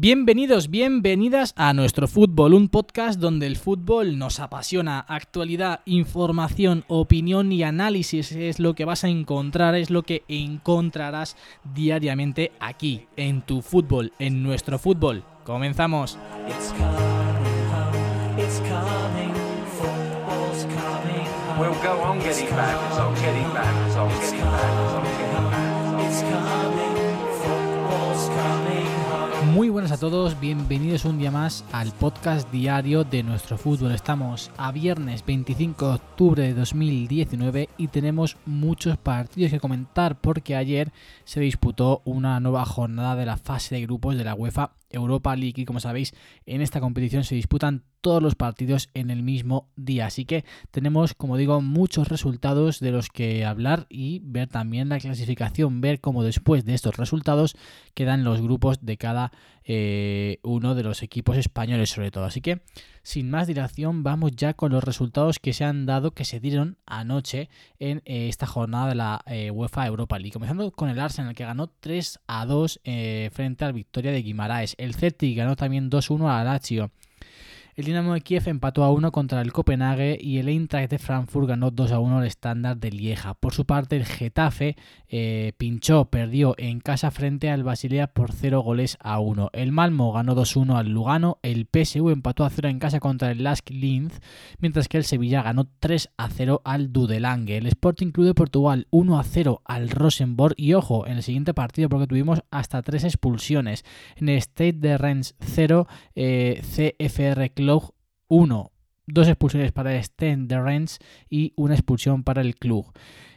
Bienvenidos, bienvenidas a nuestro fútbol, un podcast donde el fútbol nos apasiona. Actualidad, información, opinión y análisis es lo que vas a encontrar, es lo que encontrarás diariamente aquí, en tu fútbol, en nuestro fútbol. Comenzamos. Muy buenas a todos, bienvenidos un día más al podcast diario de nuestro fútbol. Estamos a viernes 25 de octubre de 2019 y tenemos muchos partidos que comentar porque ayer se disputó una nueva jornada de la fase de grupos de la UEFA Europa League y como sabéis en esta competición se disputan todos los partidos en el mismo día así que tenemos como digo muchos resultados de los que hablar y ver también la clasificación ver cómo después de estos resultados quedan los grupos de cada eh, uno de los equipos españoles sobre todo. Así que sin más dilación vamos ya con los resultados que se han dado que se dieron anoche en eh, esta jornada de la eh, UEFA Europa League. Comenzando con el Arsenal que ganó 3 a 2 frente al Victoria de Guimaraes. El Celtic ganó también 2-1 a Lazio. El Dinamo de Kiev empató a 1 contra el Copenhague y el Eintracht de Frankfurt ganó 2 a 1 al estándar de Lieja. Por su parte, el Getafe eh, pinchó, perdió en casa frente al Basilea por 0 goles a 1. El Malmo ganó 2-1 al Lugano, el PSU empató a 0 en casa contra el Lask Linz, mientras que el Sevilla ganó 3 a 0 al Dudelange. El Sporting Club de Portugal 1 a 0 al Rosenborg y ojo, en el siguiente partido porque tuvimos hasta 3 expulsiones. En el State de Rennes 0, eh, CFR Club 1. Dos expulsiones para Sten de Rennes y una expulsión para el club.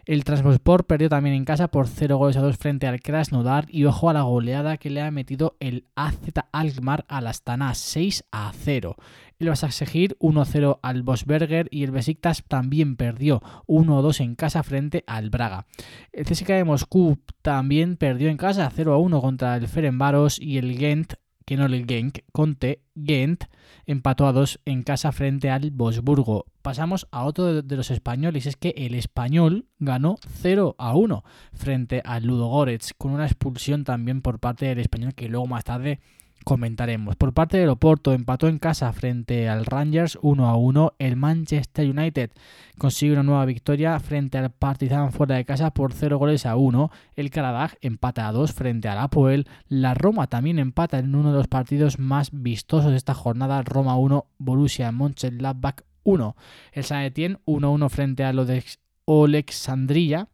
El Transport perdió también en casa por 0 goles a 2 frente al Krasnodar y ojo a la goleada que le ha metido el AZ Alkmaar al Astana 6 a 0. El Basaksehir 1-0 al Bosberger y el Besiktas también perdió 1-2 en casa frente al Braga. El CSKA de Moscú también perdió en casa 0-1 contra el Ferenbaros y el Gent que no el Genk, Conte, Gent, empató a dos en casa frente al Bosburgo. Pasamos a otro de los españoles, es que el español ganó 0 a 1 frente al Ludogorets, con una expulsión también por parte del español que luego más tarde comentaremos. Por parte del Oporto empató en casa frente al Rangers 1 a 1. El Manchester United consigue una nueva victoria frente al Partizan fuera de casa por 0 goles a 1. El Karabaj empata a 2 frente al Apoel. La Roma también empata en uno de los partidos más vistosos de esta jornada. Roma 1, Borussia Mönchengladbach 1. El San Etienne 1-1 frente a Odex Alexandria.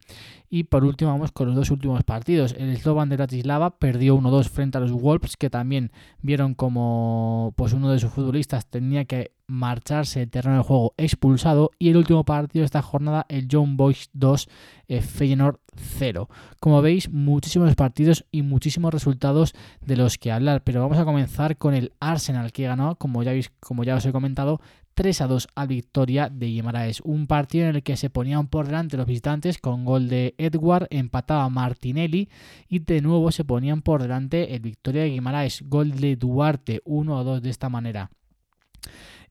Y por último vamos con los dos últimos partidos. El Slovan de Bratislava perdió 1-2 frente a los Wolves, que también vieron como pues uno de sus futbolistas tenía que marcharse del terreno de juego expulsado. Y el último partido de esta jornada, el John Boys 2, eh, Feyenoord 0. Como veis, muchísimos partidos y muchísimos resultados de los que hablar. Pero vamos a comenzar con el Arsenal, que ganó, como ya, como ya os he comentado, 3 a 2 al Victoria de Guimaraes. Un partido en el que se ponían por delante los visitantes con gol de Edward, empataba Martinelli y de nuevo se ponían por delante el Victoria de Guimaraes. Gol de Duarte 1 a 2 de esta manera.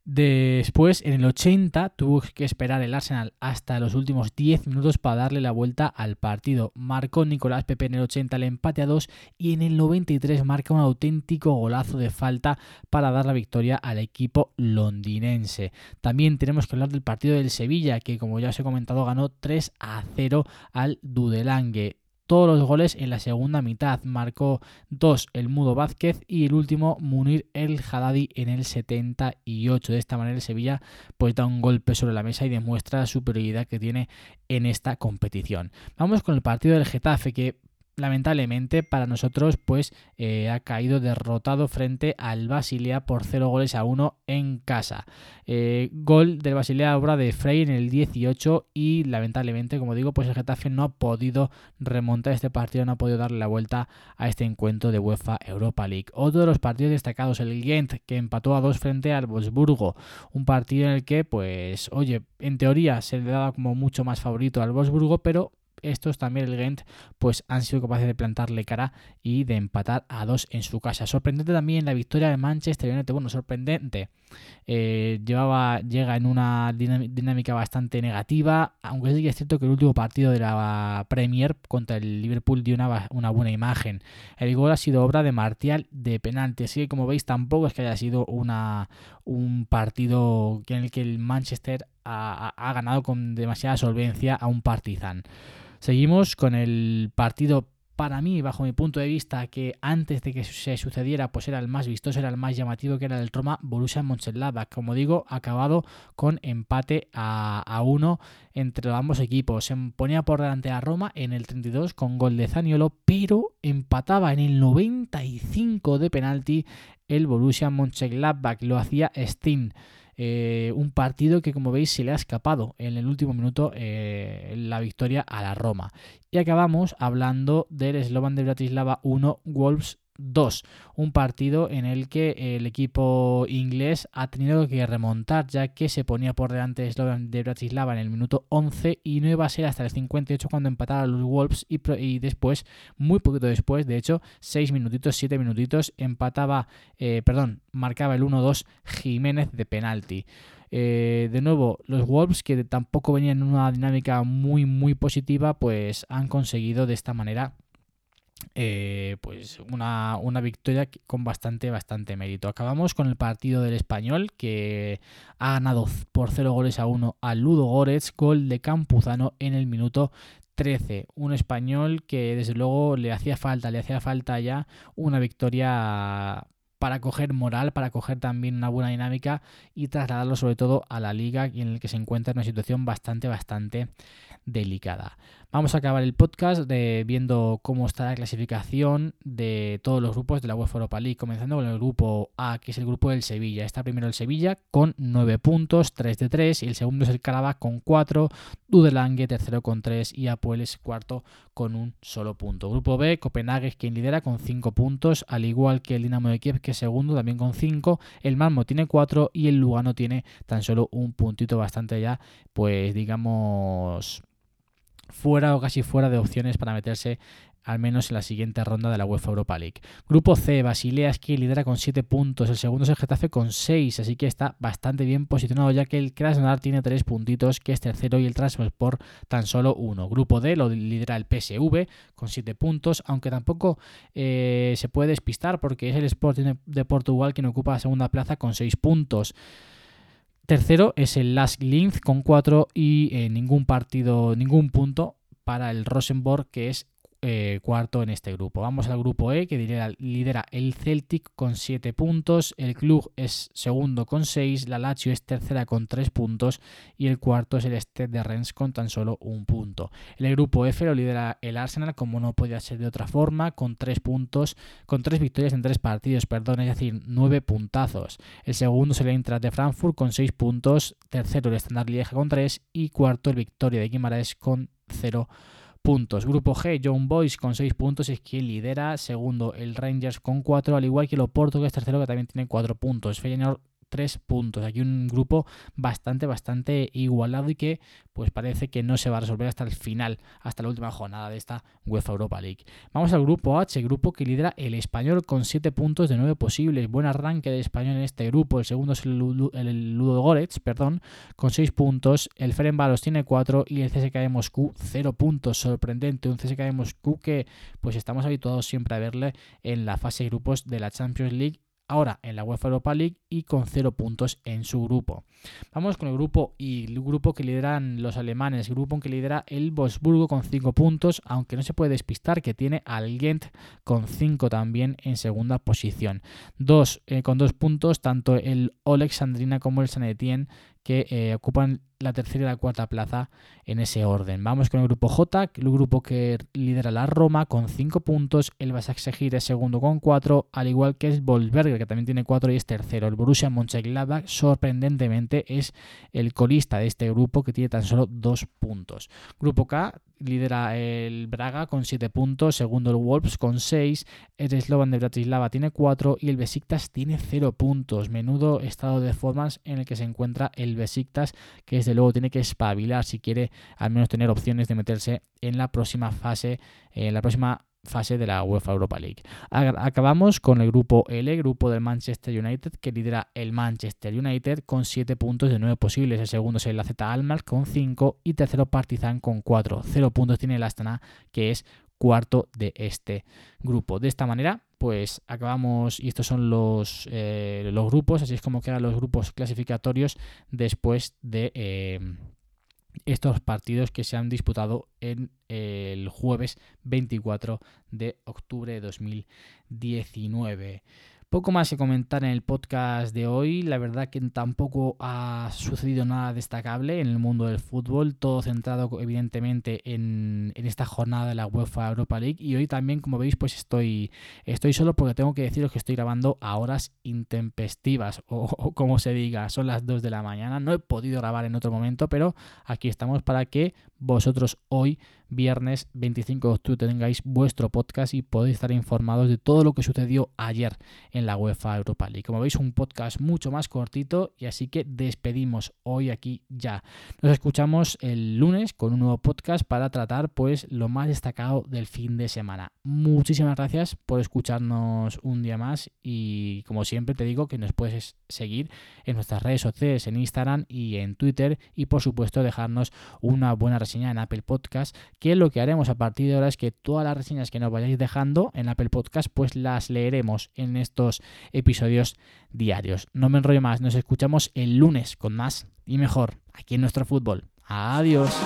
Después, en el 80, tuvo que esperar el Arsenal hasta los últimos 10 minutos para darle la vuelta al partido. Marcó Nicolás Pepe en el 80 el empate a 2 y en el 93 marca un auténtico golazo de falta para dar la victoria al equipo londinense. También tenemos que hablar del partido del Sevilla, que como ya os he comentado ganó 3 a 0 al Dudelangue todos los goles en la segunda mitad. Marcó dos el Mudo Vázquez y el último Munir El Haddadi en el 78. De esta manera el Sevilla pues da un golpe sobre la mesa y demuestra la superioridad que tiene en esta competición. Vamos con el partido del Getafe que lamentablemente para nosotros pues eh, ha caído derrotado frente al Basilea por 0 goles a 1 en casa. Eh, gol del Basilea obra de Frey en el 18 y lamentablemente como digo pues el Getafe no ha podido remontar este partido, no ha podido darle la vuelta a este encuentro de UEFA Europa League. Otro de los partidos destacados el Gent que empató a 2 frente al Wolfsburgo, un partido en el que pues oye en teoría se le daba como mucho más favorito al Wolfsburgo pero estos también el Gent pues han sido capaces de plantarle cara y de empatar a dos en su casa. Sorprendente también la victoria de Manchester United, bueno, sorprendente. Eh, llevaba, llega en una dinámica bastante negativa, aunque sí que es cierto que el último partido de la Premier contra el Liverpool dio una, una buena imagen. El gol ha sido obra de Martial de penalti, así que como veis tampoco es que haya sido una, un partido en el que el Manchester ha, ha ganado con demasiada solvencia a un Partizan. Seguimos con el partido para mí, bajo mi punto de vista, que antes de que se sucediera, pues era el más vistoso, era el más llamativo, que era el Roma Borussia Mönchengladbach. Como digo, acabado con empate a, uno entre ambos equipos. Se ponía por delante a Roma en el 32 con gol de Zaniolo, pero empataba en el 95 de penalti el Borussia Mönchengladbach. Lo hacía Steen. Eh, un partido que como veis se le ha escapado en el último minuto eh, la victoria a la Roma. Y acabamos hablando del Slovan de Bratislava 1, Wolves 2, un partido en el que el equipo inglés ha tenido que remontar ya que se ponía por delante de Bratislava en el minuto 11 y no iba a ser hasta el 58 cuando empataron los Wolves y, después, muy poquito después, de hecho 6 minutitos, 7 minutitos, empataba, eh, perdón, marcaba el 1-2 Jiménez de penalti. Eh, de nuevo, los Wolves, que tampoco venían en una dinámica muy, muy positiva, pues han conseguido de esta manera eh, pues una, una, victoria con bastante, bastante mérito. Acabamos con el partido del español que ha ganado por 0 goles a 1 al Ludo Goretz, gol de Campuzano en el minuto 13. Un español que desde luego le hacía falta, le hacía falta ya una victoria para coger moral, para coger también una buena dinámica y trasladarlo sobre todo a la liga en el que se encuentra en una situación bastante, bastante delicada. Vamos a acabar el podcast viendo cómo está la clasificación de todos los grupos de la UEFA Europa League, comenzando con el grupo A, que es el grupo del Sevilla. Está primero el Sevilla con 9 puntos, 3 de 3, y el segundo es el Carabao con 4, Dudelange tercero con 3 y Apuel es cuarto con un solo punto. Grupo B, Copenhague es quien lidera con 5 puntos, al igual que el Dinamo de Kiev que es segundo también con 5, el Malmo tiene 4 y el Lugano tiene tan solo un puntito bastante ya, pues digamos fuera o casi fuera de opciones para meterse al menos en la siguiente ronda de la UEFA Europa League. Grupo C, Basilea quien lidera con 7 puntos, el segundo es el Getafe con 6, así que está bastante bien posicionado ya que el Krasnodar tiene 3 puntitos, que es tercero, y el Transport tan solo 1. Grupo D lo lidera el PSV con 7 puntos, aunque tampoco eh, se puede despistar porque es el Sporting de Portugal quien ocupa la segunda plaza con 6 puntos. Tercero es el Last Linz con 4 y eh, ningún partido, ningún punto para el Rosenborg que es eh, cuarto en este grupo. Vamos al grupo E que lidera, el Celtic con 7 puntos, el Club es segundo con 6, la Lazio es tercera con 3 puntos y el cuarto es el Stade de Rennes con tan solo un punto. El grupo F lo lidera el Arsenal como no podía ser de otra forma con 3 puntos, con 3 victorias en 3 partidos, perdón, es decir, 9 puntazos. El segundo es el Eintracht de Frankfurt con 6 puntos, tercero el Standard Lieja con 3 y cuarto el Victoria de Guimaraes con 0 puntos puntos. Grupo G, John Boys con 6 puntos es quien lidera. Segundo, el Rangers con 4, al igual que el Oporto, que es tercero, que también tiene 4 puntos. Feyenoord tres puntos. Aquí un grupo bastante, bastante igualado y que pues parece que no se va a resolver hasta el final, hasta la última jornada de esta UEFA Europa League. Vamos al grupo H, grupo que lidera el español con 7 puntos de 9 posibles. Buen arranque de español en este grupo. El segundo es el, Ludo perdón, con 6 puntos. El Ferenbaros tiene 4 y el CSK de Moscú 0 puntos. Sorprendente, un CSK de Moscú que pues estamos habituados siempre a verle en la fase de grupos de la Champions League ahora en la UEFA Europa League y con 0 puntos en su grupo. Vamos con el grupo y el grupo que lideran los alemanes, grupo que lidera el Wolfsburgo con 5 puntos, aunque no se puede despistar que tiene al Gent con 5 también en segunda posición. Dos, eh, con 2 puntos, tanto el Alexandrina como el San Etienne que eh, ocupan la tercera y la cuarta plaza en ese orden. Vamos con el grupo J, el grupo que lidera la Roma con 5 puntos, el Basaksehir es segundo con 4, al igual que el Volberger que también tiene 4 y es tercero. El Borussia Mönchengladbach sorprendentemente es el colista de este grupo que tiene tan solo 2 puntos. Grupo K lidera el Braga con 7 puntos, segundo el Wolves con 6, el Slovan de Bratislava tiene 4 y el Besiktas tiene 0 puntos. Menudo estado de formas en el que se encuentra el Besiktas, que desde luego tiene que espabilar si quiere al menos tener opciones de meterse en la próxima fase, en la próxima fase de la UEFA Europa League. Acabamos con el grupo L, grupo del Manchester United, que lidera el Manchester United con 7 puntos de 9 posibles. El segundo es el AZ Almar con 5 y tercero Partizan con 4. 0 puntos tiene el Astana, que es cuarto de este grupo. De esta manera, pues acabamos, y estos son los, eh, los grupos, así es como quedan los grupos clasificatorios después de... Eh, estos partidos que se han disputado en el jueves 24 de octubre de 2019. Poco más que comentar en el podcast de hoy. La verdad que tampoco ha sucedido nada destacable en el mundo del fútbol. Todo centrado evidentemente en, esta jornada de la UEFA Europa League. Y hoy también, como veis, pues estoy, solo porque tengo que deciros que estoy grabando a horas intempestivas. O, o como se diga, son las 2 de la mañana. No he podido grabar en otro momento, pero aquí estamos para que vosotros hoy viernes 25 de octubre tengáis vuestro podcast y podéis estar informados de todo lo que sucedió ayer en la UEFA Europa League. Como veis, un podcast mucho más cortito y así que despedimos hoy aquí ya. Nos escuchamos el lunes con un nuevo podcast para tratar pues lo más destacado del fin de semana. Muchísimas gracias por escucharnos un día más y como siempre te digo que nos puedes seguir en nuestras redes sociales, en Instagram y en Twitter y por supuesto dejarnos una buena reseña en Apple Podcast que lo que haremos a partir de ahora es que todas las reseñas que nos vayáis dejando en Apple Podcast, pues las leeremos en estos episodios diarios. No me enrollo más, nos escuchamos el lunes con más y mejor aquí en nuestro fútbol. Adiós.